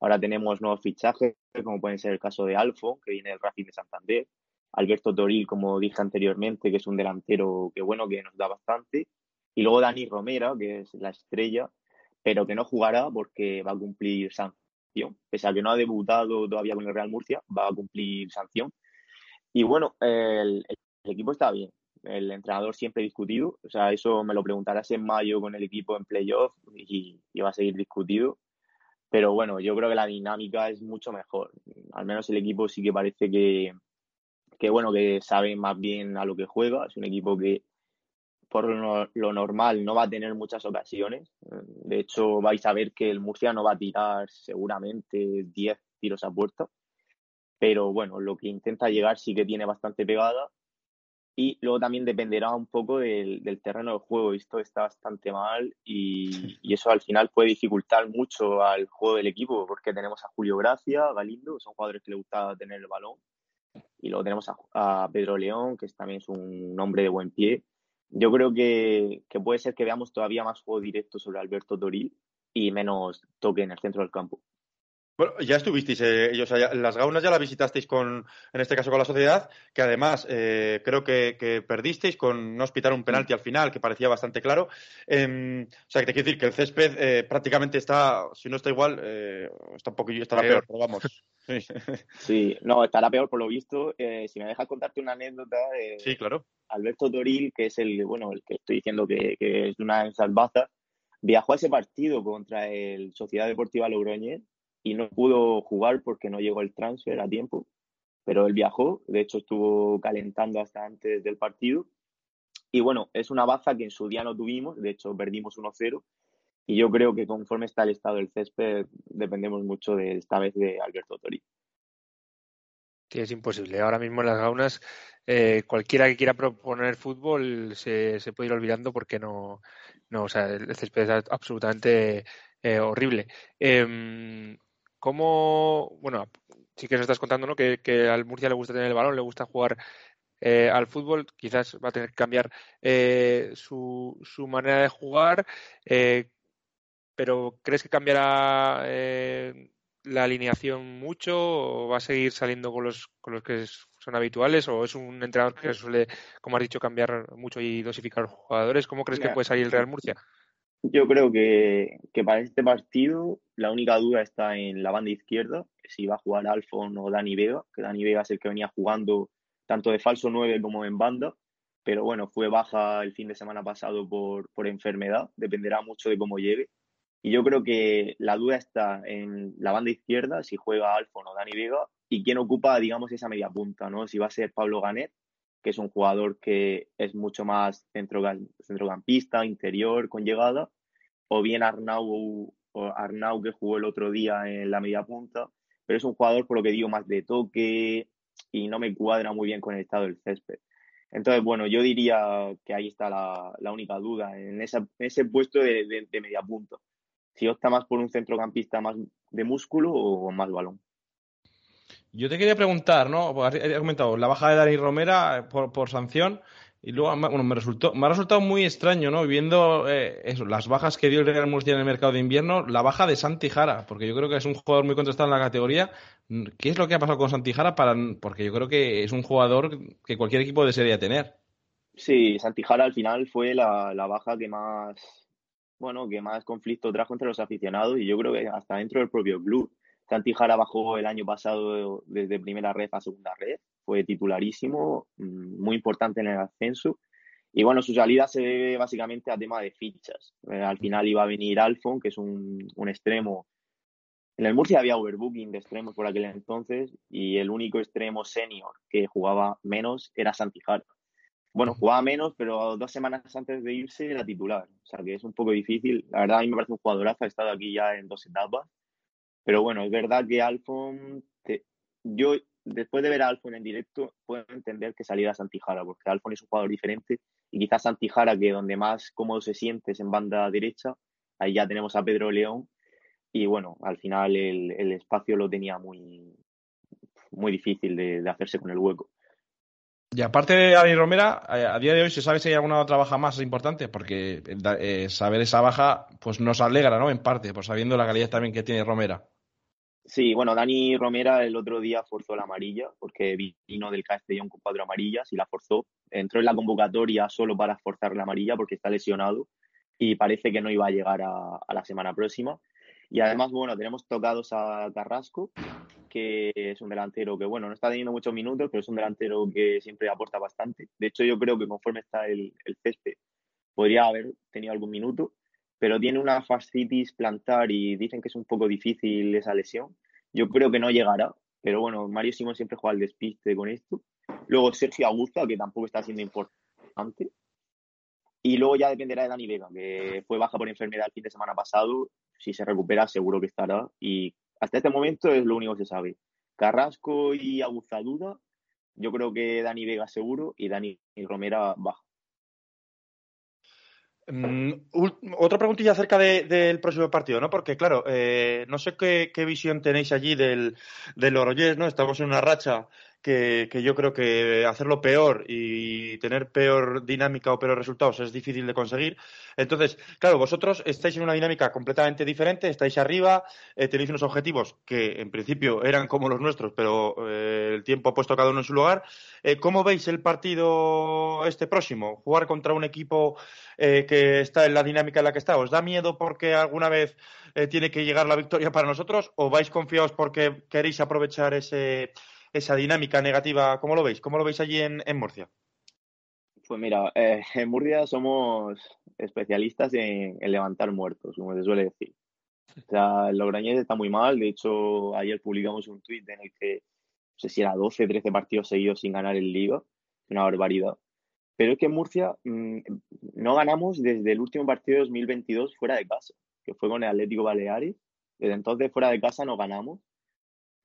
D: Ahora tenemos nuevos fichajes, como pueden ser el caso de Alfo, que viene del Racing de Santander. Alberto Toril, como dije anteriormente, que es un delantero que bueno, que nos da bastante. Y luego Dani Romera, que es la estrella, pero que no jugará porque va a cumplir sanción. Pese a que no ha debutado todavía con el Real Murcia, va a cumplir sanción. Y bueno, el, equipo está bien. El entrenador siempre discutido. O sea, eso me lo preguntarás en mayo con el equipo en playoff y, y va a seguir discutido. Pero bueno, yo creo que la dinámica es mucho mejor. Al menos el equipo sí que parece que, que bueno, que sabe más bien a lo que juega. Es un equipo que por lo, normal no va a tener muchas ocasiones. De hecho, vais a ver que el Murcia no va a tirar seguramente 10 tiros a puerta. Pero bueno, lo que intenta llegar sí que tiene bastante pegada. Y luego también dependerá un poco del, terreno del juego. Esto está bastante mal y, y, eso al final puede dificultar mucho al juego del equipo porque tenemos a Julio Gracia, Galindo, son jugadores que le gusta tener el balón y luego tenemos a, Pedro León, que también es un hombre de buen pie. Yo creo que, puede ser que veamos todavía más juego directo sobre Alberto Toril y menos toque en el centro del campo.
A: Bueno, ya estuvisteis, eh, las gaunas ya las visitasteis con, en este caso con la sociedad, que además eh, creo que, perdisteis con no hospitar un penalti al final, que parecía bastante claro. Em, o sea, que te quiero decir que el césped eh, prácticamente está, si no está igual, está un poquillo, estará peor, pero vamos. [laughs]
D: Sí. no, estará peor por lo visto. si me dejas contarte una anécdota.
A: sí, claro.
D: Alberto Toril, que es el, bueno, el que estoy diciendo que, que es una salvaza, viajó a ese partido contra el Sociedad Deportiva Logroñez y no pudo jugar porque no llegó el transfer a tiempo, pero él viajó, de hecho estuvo calentando hasta antes del partido. Y bueno, es una baza que en su día no tuvimos, de hecho perdimos 1-0 y yo creo que conforme está el estado del césped dependemos mucho de esta vez de Alberto Tori.
C: Sí, es imposible. Ahora mismo en las gaunas, eh, cualquiera que quiera proponer fútbol se, se, puede ir olvidando porque no, no, o sea, el césped es absolutamente eh, horrible. Eh, ¿Cómo, bueno, sí que nos estás contando, ¿no? Que, al Murcia le gusta tener el balón, le gusta jugar eh, al fútbol, quizás va a tener que cambiar eh, su, su, manera de jugar, eh, pero ¿crees que cambiará la alineación mucho o va a seguir saliendo con los, con los que son habituales o es un entrenador que suele, como has dicho, cambiar mucho y dosificar los jugadores? ¿Cómo crees que puede salir el Real Murcia?
D: Yo creo que, para este partido la única duda está en la banda izquierda, si va a jugar Alfon o Dani Vega, que Dani Vega es el que venía jugando tanto de falso 9 como en banda, pero bueno, fue baja el fin de semana pasado por, por enfermedad, dependerá mucho de cómo llegue. Y yo creo que la duda está en la banda izquierda, si juega Alfon o Dani Vega, y quién ocupa, digamos, esa media punta, ¿no? Si va a ser Pablo Ganet que es un jugador que es mucho más centrocampista, interior, con llegada, o bien Arnau, Arnau que jugó el otro día en la media punta, pero es un jugador, por lo que digo, más de toque y no me cuadra muy bien con el estado del césped. Entonces, bueno, yo diría que ahí está la, única duda, en, ese puesto de, de media punta. Si opta más por un centrocampista más de músculo o más balón.
B: Yo te quería preguntar, ¿no? Has comentado la baja de Dani Romera por, por sanción. Y luego, bueno, me resultó, me ha resultado muy extraño, ¿no? Viendo eh, eso, las bajas que dio el Real Murcia en el mercado de invierno, la baja de Santi Jara, porque yo creo que es un jugador muy contestado en la categoría. ¿Qué es lo que ha pasado con Santi Jara? Para, porque yo creo que es un jugador que cualquier equipo desearía tener.
D: Sí, Santi Jara al final fue la, la baja que más, bueno, que más conflicto trajo entre los aficionados y yo creo que hasta dentro del propio club. Santijara bajó el año pasado desde primera red a segunda red, fue titularísimo, mm, muy importante en el ascenso. Y bueno, su salida se debe básicamente a tema de fichas. Eh, al final iba a venir Alfon, que es un, extremo. En el Murcia había overbooking de extremos por aquel entonces y el único extremo senior que jugaba menos era Santijara. Bueno, jugaba menos, pero dos semanas antes de irse era titular. O sea que es un poco difícil. La verdad, a mí me parece un jugadorazo. Ha estado aquí ya en dos etapas pero bueno, es verdad que Alfon, yo después de ver a Alfon en directo, puedo entender que saliera Santijara, porque Alfon es un jugador diferente y quizás Santijara, que donde más cómodo se siente es en banda derecha, ahí ya tenemos a Pedro León. y bueno, al final el, el espacio lo tenía muy, muy difícil de, de, hacerse con el hueco.
B: Y aparte de Dani Romera, eh, a día de hoy se sabe si hay alguna otra baja más importante, porque eh, saber esa baja pues nos alegra, ¿no? En parte, por sabiendo la calidad también que tiene Romera.
D: Sí, bueno, Dani Romera el otro día forzó la amarilla, porque vino del Castellón con cuatro amarillas y la forzó. Entró en la convocatoria solo para forzar la amarilla porque está lesionado y parece que no iba a llegar a, la semana próxima. Y además, bueno, tenemos tocados a Carrasco, que es un delantero que, bueno, no está teniendo muchos minutos, pero es un delantero que siempre aporta bastante. De hecho, yo creo que conforme está el, el césped, podría haber tenido algún minuto, pero tiene una fascitis plantar y dicen que es un poco difícil esa lesión. Yo creo que no llegará, pero bueno, Mario Simón siempre juega al despiste con esto. Luego Sergio Augusta, que tampoco está siendo importante. Y luego ya dependerá de Dani Vega, que fue baja por enfermedad el fin de semana pasado. Si se recupera, seguro que estará. Y hasta este momento es lo único que se sabe. Carrasco y Aguzaduda, yo creo que Dani Vega seguro y Dani Romera baja.
A: Mm, otra preguntilla acerca del de, próximo partido, ¿no? Porque, claro, eh, no sé qué, qué, visión tenéis allí del, del Orollés, ¿no? Estamos en una racha que, yo creo que hacerlo peor y tener peor dinámica o peor resultados es difícil de conseguir. Entonces, claro, vosotros estáis en una dinámica completamente diferente, estáis arriba, eh, tenéis unos objetivos que en principio eran como los nuestros, pero eh, el tiempo ha puesto cada uno en su lugar. Eh, ¿Cómo veis el partido este próximo? Jugar contra un equipo que está en la dinámica en la que está. ¿Os da miedo porque alguna vez tiene que llegar la victoria para nosotros o vais confiados porque queréis aprovechar ese esa dinámica negativa. ¿Cómo lo veis? ¿Cómo lo veis allí en, en Murcia?
D: Pues mira, eh, [laughs] en Murcia somos especialistas en, en, levantar muertos, como se suele decir. O sea, Logroñés está muy mal. De hecho, ayer publicamos un tuit en el que no sé si era 12, 13 partidos seguidos sin ganar el Liga. Una barbaridad. Pero es que en Murcia mmm, no ganamos desde el último partido de 2022 fuera de casa, que fue con el Atlético Baleares. Desde entonces fuera de casa no ganamos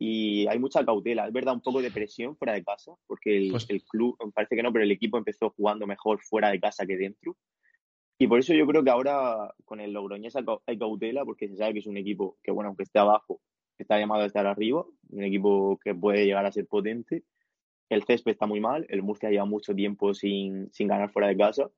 D: y hay mucha cautela. Es verdad, un poco de presión fuera de casa, porque el, pues... el club, parece que no, pero el equipo empezó jugando mejor fuera de casa que dentro. Y por eso yo creo que ahora con el Logroñés hay cautela, porque se sabe que es un equipo que, bueno, aunque esté abajo, está llamado a estar arriba, un equipo que puede llegar a ser potente. El césped está muy mal, el Murcia lleva mucho tiempo sin, sin ganar fuera de casa.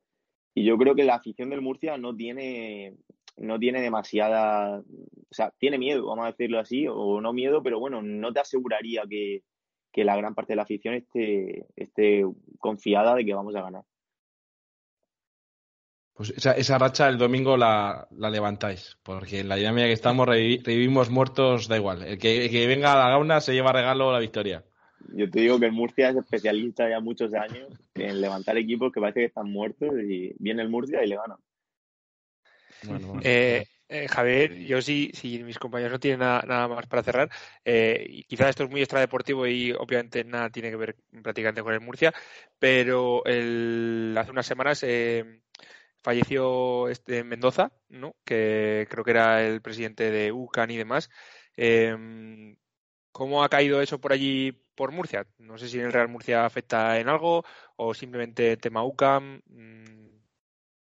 D: Y yo creo que la afición del Murcia no tiene, no tiene demasiada, o sea, tiene miedo, vamos a decirlo así, o no miedo, pero bueno, no te aseguraría que, que la gran parte de la afición esté, esté confiada de que vamos a ganar.
B: Pues esa, esa racha el domingo la, la, levantáis, porque en la dinámica que estamos reviv, revivimos muertos, da igual. El que, el que, venga a la gauna se lleva regalo la victoria.
D: Yo te digo que el Murcia es especialista ya muchos años en levantar equipos que parece que están muertos y viene el Murcia y le gana.
C: Eh, eh, Javier, yo sí, si mis compañeros no tienen nada, más para cerrar, eh, quizás esto es muy extradeportivo y obviamente nada tiene que ver prácticamente con el Murcia, pero hace unas semanas eh, falleció este Mendoza, ¿no? que creo que era el presidente de UCAN y demás. Eh, ¿Cómo ha caído eso por allí, por Murcia? No sé si en el Real Murcia afecta en algo o simplemente tema UCAM.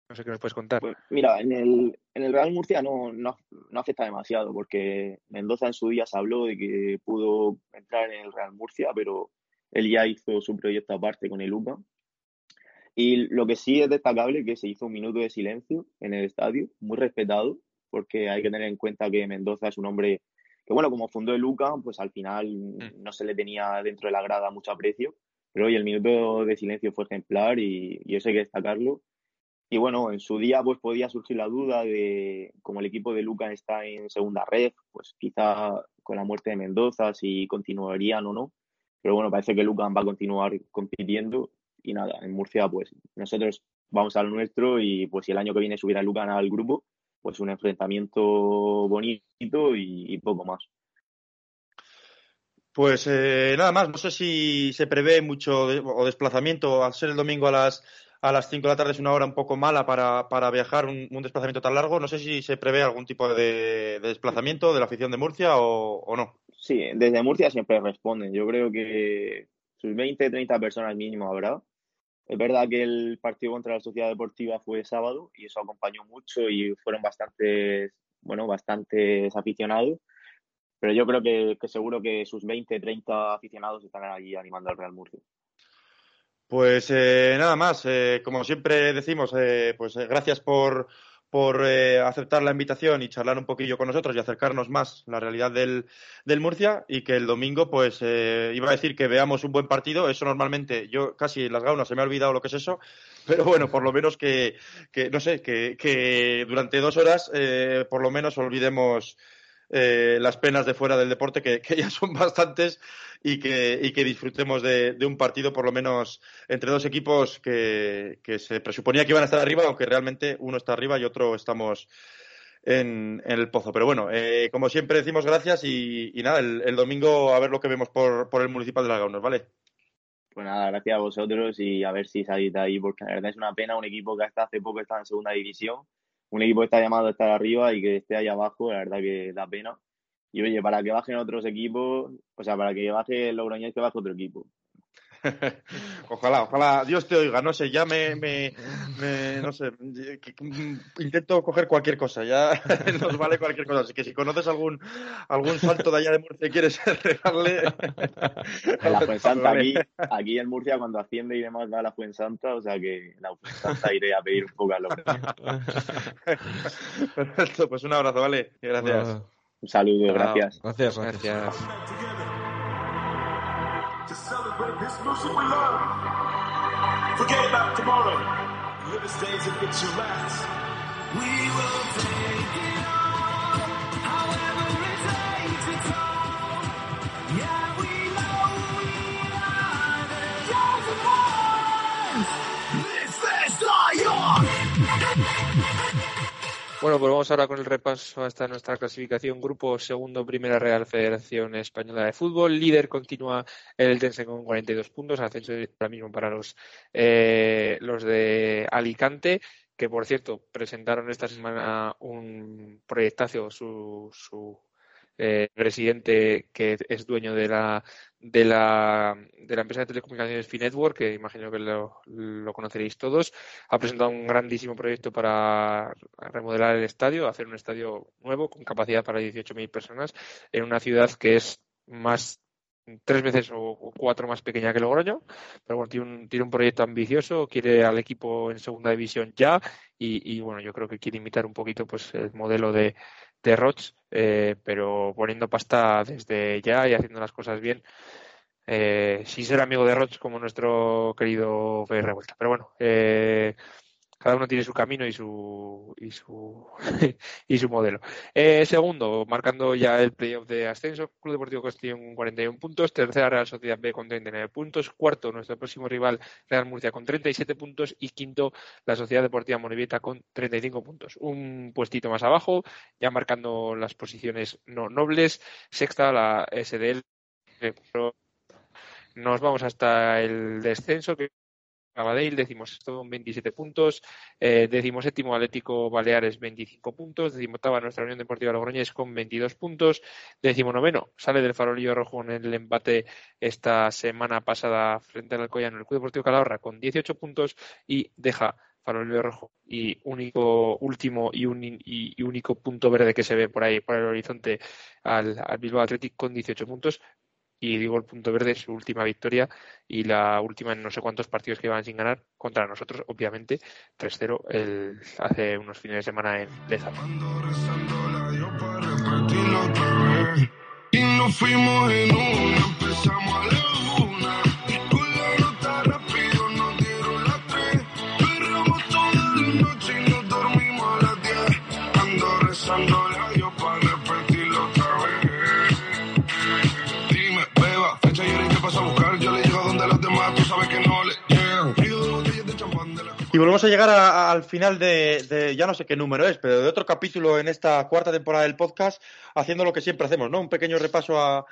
C: No sé qué nos puedes contar.
D: Pues mira, en el, en el Real Murcia no, no, no, afecta demasiado porque Mendoza en su día se habló de que pudo entrar en el Real Murcia, pero él ya hizo su proyecto aparte con el UCAM y lo que sí es destacable es que se hizo un minuto de silencio en el estadio, muy respetado, porque hay que tener en cuenta que Mendoza es un hombre que, bueno, como fundó el Luca, pues al final mm. no se le tenía dentro de la grada mucho aprecio, pero hoy el minuto de silencio fue ejemplar y, y eso hay que destacarlo. Y bueno, en su día pues podía surgir la duda de, como el equipo de Luca está en segunda red, pues quizá con la muerte de Mendoza si continuarían o no. Pero bueno, parece que Luca va a continuar compitiendo y nada, en Murcia pues nosotros vamos al nuestro y pues si el año que viene subiera Lucan al grupo, pues un enfrentamiento bonito y, poco más.
A: Pues eh, nada más, no sé si se prevé mucho o desplazamiento, al ser el domingo a las a las 5 de la tarde es una hora un poco mala para, para viajar un, un, desplazamiento tan largo. No sé si se prevé algún tipo de, de desplazamiento de la afición de Murcia o, o, no.
D: Sí, desde Murcia siempre responden. Yo creo que sus 20, 30 personas mínimo habrá. Es verdad que el partido contra la Sociedad Deportiva fue sábado y eso acompañó mucho y fueron bastantes bueno, bastantes aficionados. Pero yo creo que, seguro que sus 20, 30 aficionados estarán allí animando al Real Murcia.
A: Pues eh, nada más, eh, como siempre decimos, eh, pues gracias por, por aceptar la invitación y charlar un poquillo con nosotros y acercarnos más a la realidad del, del Murcia y que el domingo, pues iba a decir que veamos un buen partido, eso normalmente, yo casi las gaunas se me ha olvidado lo que es eso, pero bueno, por lo menos que, que no sé, que, que durante dos horas por lo menos olvidemos eh, las penas de fuera del deporte, que, [laughs] ya son bastantes, y que, y que disfrutemos de, un partido, por lo menos entre dos equipos que, se presuponía que iban a estar arriba, aunque realmente uno está arriba y otro estamos en, el pozo. Pero bueno, eh, como siempre decimos gracias y, nada, el, domingo a ver lo que vemos por, por el Municipal de Lagaunos, ¿vale?
D: Pues nada, gracias a vosotros y a ver si salís ahí, porque la verdad es una pena un equipo que hasta hace poco estaba en segunda división un equipo que está llamado a estar arriba y que esté ahí abajo, la verdad que da pena. Y oye, para que bajen otros equipos, o sea, para que baje el Logroñés, que baje otro equipo. [laughs]
A: ojalá, ojalá Dios te oiga, no sé, ya me, me, no sé, intento coger cualquier cosa, ya [laughs] nos vale cualquier cosa, así que si conoces algún algún salto de allá de Murcia y quieres [laughs] regarle...
D: La Fuensanta, aquí, aquí en Murcia cuando asciende y demás va a la Fuensanta, o sea que la Fuensanta iré a pedir un poco a lo
A: Perfecto, pues un abrazo, vale, gracias.
D: Un saludo, gracias.
C: Gracias, gracias. Exclusive we love. Forget about tomorrow. Live as days that get you last. We will take it all, however it takes its. Yeah, we know we are the ones. This Bueno, pues vamos ahora con el repaso hasta nuestra clasificación. Grupo segundo, primera Real Federación Española de Fútbol. Líder continúa el Tense con 42 puntos. Ascenso ahora mismo para los, eh, los de Alicante, que por cierto presentaron esta semana un proyectazo, su, su eh, presidente que es dueño de la, de la, de la empresa de telecomunicaciones Finetwork, que imagino que lo, lo, conoceréis todos, ha presentado un grandísimo proyecto para remodelar el estadio, hacer un estadio nuevo con capacidad para 18.000 personas en una ciudad que es más tres veces o cuatro más pequeña que Logroño, pero bueno, tiene un, tiene un proyecto ambicioso, quiere al equipo en segunda división ya y, y bueno, yo creo que quiere imitar un poquito pues el modelo de, de Roch, eh, pero poniendo pasta desde ya y haciendo las cosas bien. Eh, sin ser amigo de Roch como nuestro querido Fede Revuelta. Pero bueno, eh, cada uno tiene su camino y su y su [laughs] y su modelo. Eh, segundo, marcando ya el playoff de ascenso, Club Deportivo Constitución con 41 puntos, tercera Real Sociedad B con 39 puntos, cuarto nuestro próximo rival Real Murcia con 37 puntos y quinto la Sociedad Deportiva Morevieta con 35 puntos. Un puestito más abajo, ya marcando las posiciones no nobles, sexta la SDL nos vamos hasta el descenso que Sabadell, decimos con 27 puntos, eh, decimos séptimo Atlético Baleares 25 puntos, decimoctava nuestra Unión Deportiva Logroñés con 22 puntos, decimo noveno sale del farolillo rojo en el empate esta semana pasada frente al Alcoyano. El Club Deportivo Calahorra con 18 puntos y deja farolillo rojo y único último y, único punto verde que se ve por ahí por el horizonte al, al Bilbao Athletic con 18 puntos y digo el punto verde, su última victoria y la última en no sé cuántos partidos que van sin ganar contra nosotros, obviamente, 3-0 hace unos fines de semana en Lezama.
A: Volvemos a llegar al final de, ya no sé qué número es, pero de otro capítulo en esta cuarta temporada del podcast, haciendo lo que siempre hacemos, ¿no? Un pequeño repaso a,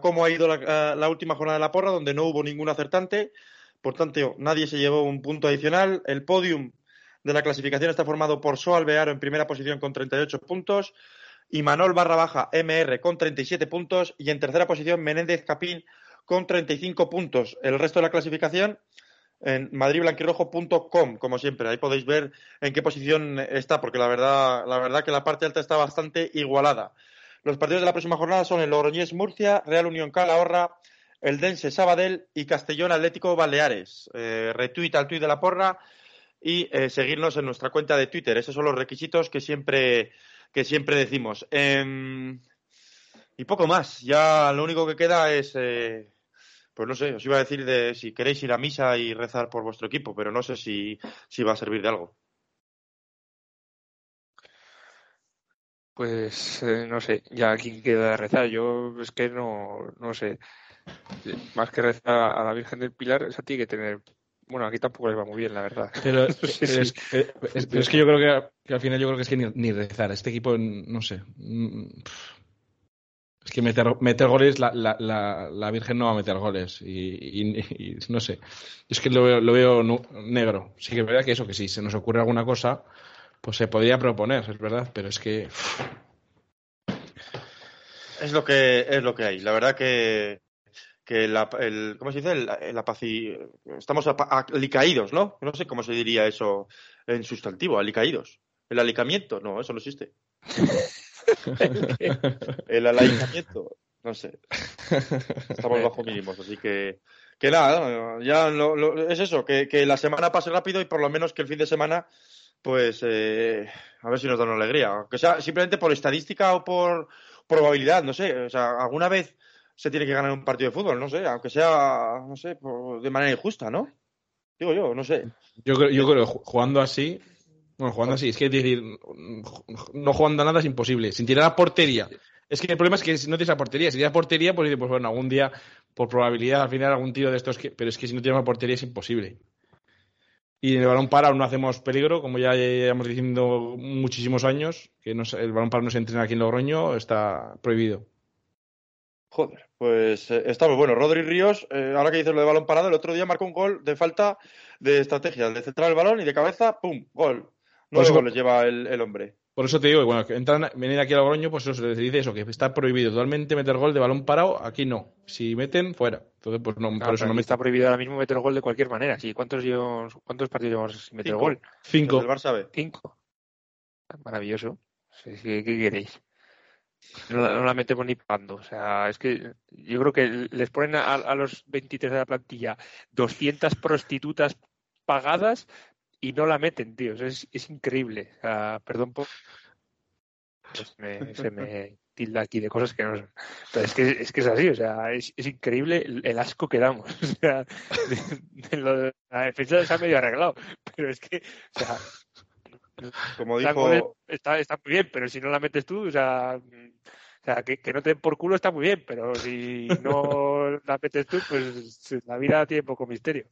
A: cómo ha ido la, última jornada de la porra, donde no hubo ningún acertante. Por tanto, nadie se llevó un punto adicional. El podium de la clasificación está formado por So Alvearo en primera posición con 38 puntos y Manol barra baja MR con 37 puntos y en tercera posición Menéndez Capín con 35 puntos. El resto de la clasificación en madridblanquirrojo.com, como siempre. Ahí podéis ver en qué posición está, porque la verdad, la verdad que la parte alta está bastante igualada. Los partidos de la próxima jornada son el Logroñés Murcia, Real Unión Calahorra, el Dense Sabadell y Castellón Atlético Baleares. Eh, retweet al tuit de la porra y eh, seguirnos en nuestra cuenta de Twitter. Esos son los requisitos que siempre, que siempre decimos. Em, y poco más. Ya lo único que queda es eh, pues no sé, os iba a decir de si queréis ir a misa y rezar por vuestro equipo, pero no sé si, si va a servir de algo.
C: Pues eh, no sé, ya quien queda de rezar. Yo es que no, no sé. Más que rezar a la Virgen del Pilar, esa tiene que tener. Bueno, aquí tampoco le va muy bien, la verdad.
B: Pero, es, que yo creo que, al final yo creo que es que ni, ni rezar. Este equipo, no sé. Mm, es que meter, meter goles, la, la, la, Virgen no va a meter goles. Y, no sé. Es que lo veo, lo veo negro. Sí que es verdad que eso, que si se nos ocurre alguna cosa, pues se podría proponer, es verdad, pero es que.
A: Es lo que, es lo que hay. La verdad que, que la, el, ¿cómo se dice? La, paz y, estamos alicaídos, ¿no? No sé cómo se diría eso en sustantivo, alicaídos. El alicamiento, no, eso no existe. [laughs] [laughs] el alaincamiento, no sé. Estamos bajo mínimos, así que, que nada, ya es eso, que, la semana pase rápido y por lo menos que el fin de semana, pues eh, a ver si nos da una alegría. Aunque sea simplemente por estadística o por probabilidad, no sé. O sea, alguna vez se tiene que ganar un partido de fútbol, no sé, aunque sea, no sé, de manera injusta, ¿no? Digo yo, no sé.
B: Yo creo, yo creo jugando así, bueno, jugando así, es que decir, no jugando a nada es imposible. Sin tirar a portería. Es que el problema es que si no tienes a portería, si tienes a portería, pues, pues bueno, algún día, por probabilidad, al final algún tiro de estos, que... pero es que si no tienes a portería es imposible. Y en el balón parado no hacemos peligro, como ya llevamos diciendo muchísimos años, que el balón parado no se entrena aquí en Logroño, está prohibido.
A: Joder, pues eh, está muy bueno. Rodri Ríos, eh, ahora que dices lo de balón parado, el otro día marcó un gol de falta de estrategia, de centrar el balón y de cabeza, ¡pum! Gol. No eso, les lleva el, hombre.
B: Por eso te digo, bueno, que entran, venir aquí a Logroño, pues eso se les dice eso, que está prohibido totalmente meter gol de balón parado, aquí no. Si meten, fuera. Entonces, pues no, por eso no
C: me... Está prohibido ahora mismo meter gol de cualquier manera. ¿Sí? ¿Cuántos, ¿Cuántos partidos llevamos sin meter gol?
B: Cinco.
A: El Barça
C: Cinco. Maravilloso. ¿Qué, queréis? No, la metemos ni pagando. O sea, es que yo creo que les ponen a, a los 23 de la plantilla 200 prostitutas pagadas y no la meten, tío. Es, es increíble. perdón por. se me tilda aquí de cosas que no son. Pero es que es, que es así, o sea, es, es increíble el, asco que damos. [laughs] O sea, la defensa se ha medio arreglado, pero es que, o sea,
A: como dijo.
C: Está, está muy bien, pero si no la metes tú, o sea. O sea, que, que no te den por culo está muy bien, pero si no la metes tú, pues la vida tiene poco misterio.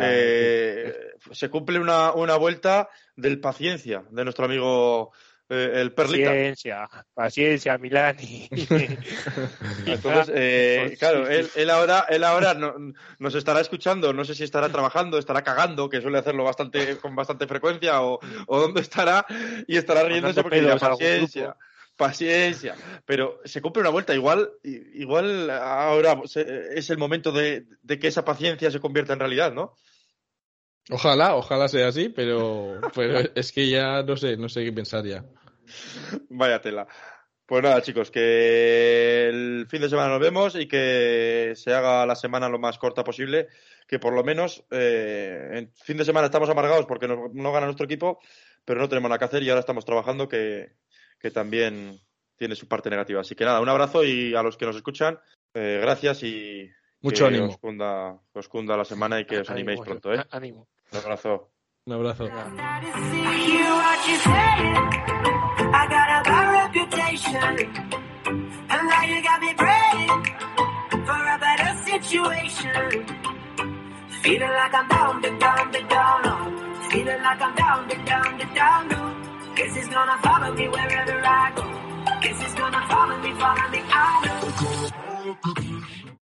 A: Eh, se cumple una, una, vuelta del paciencia de nuestro amigo eh, el Perlita.
C: Paciencia, paciencia, Milani. [laughs]
A: Entonces, eh, claro, él, él, ahora, él ahora nos estará escuchando, no sé si estará trabajando, estará cagando, que suele hacerlo bastante con bastante frecuencia, o, o dónde estará, y estará riéndose porque la paciencia paciencia. Pero se cumple una vuelta. Igual, igual ahora es el momento de, que esa paciencia se convierta en realidad, ¿no?
B: Ojalá, ojalá sea así, pero, es que ya no sé, no sé qué pensar ya.
A: Vaya tela. Pues nada, chicos, que el fin de semana nos vemos y que se haga la semana lo más corta posible. Que por lo menos eh, en fin de semana estamos amargados porque no, no gana nuestro equipo, pero no tenemos nada que hacer y ahora estamos trabajando que, que también tiene su parte negativa. Así que nada, un abrazo y a los que nos escuchan, eh, gracias y
B: mucho
A: que
B: ánimo.
A: Os cunda, os cunda la semana y que os animéis pronto. ¿eh?
C: Ánimo.
A: Un abrazo.
B: Un abrazo. Feeling like I'm down, down, down, Feeling like I'm down, down, down, Guess it's gonna follow me wherever I go. Guess it's gonna follow me, follow me. I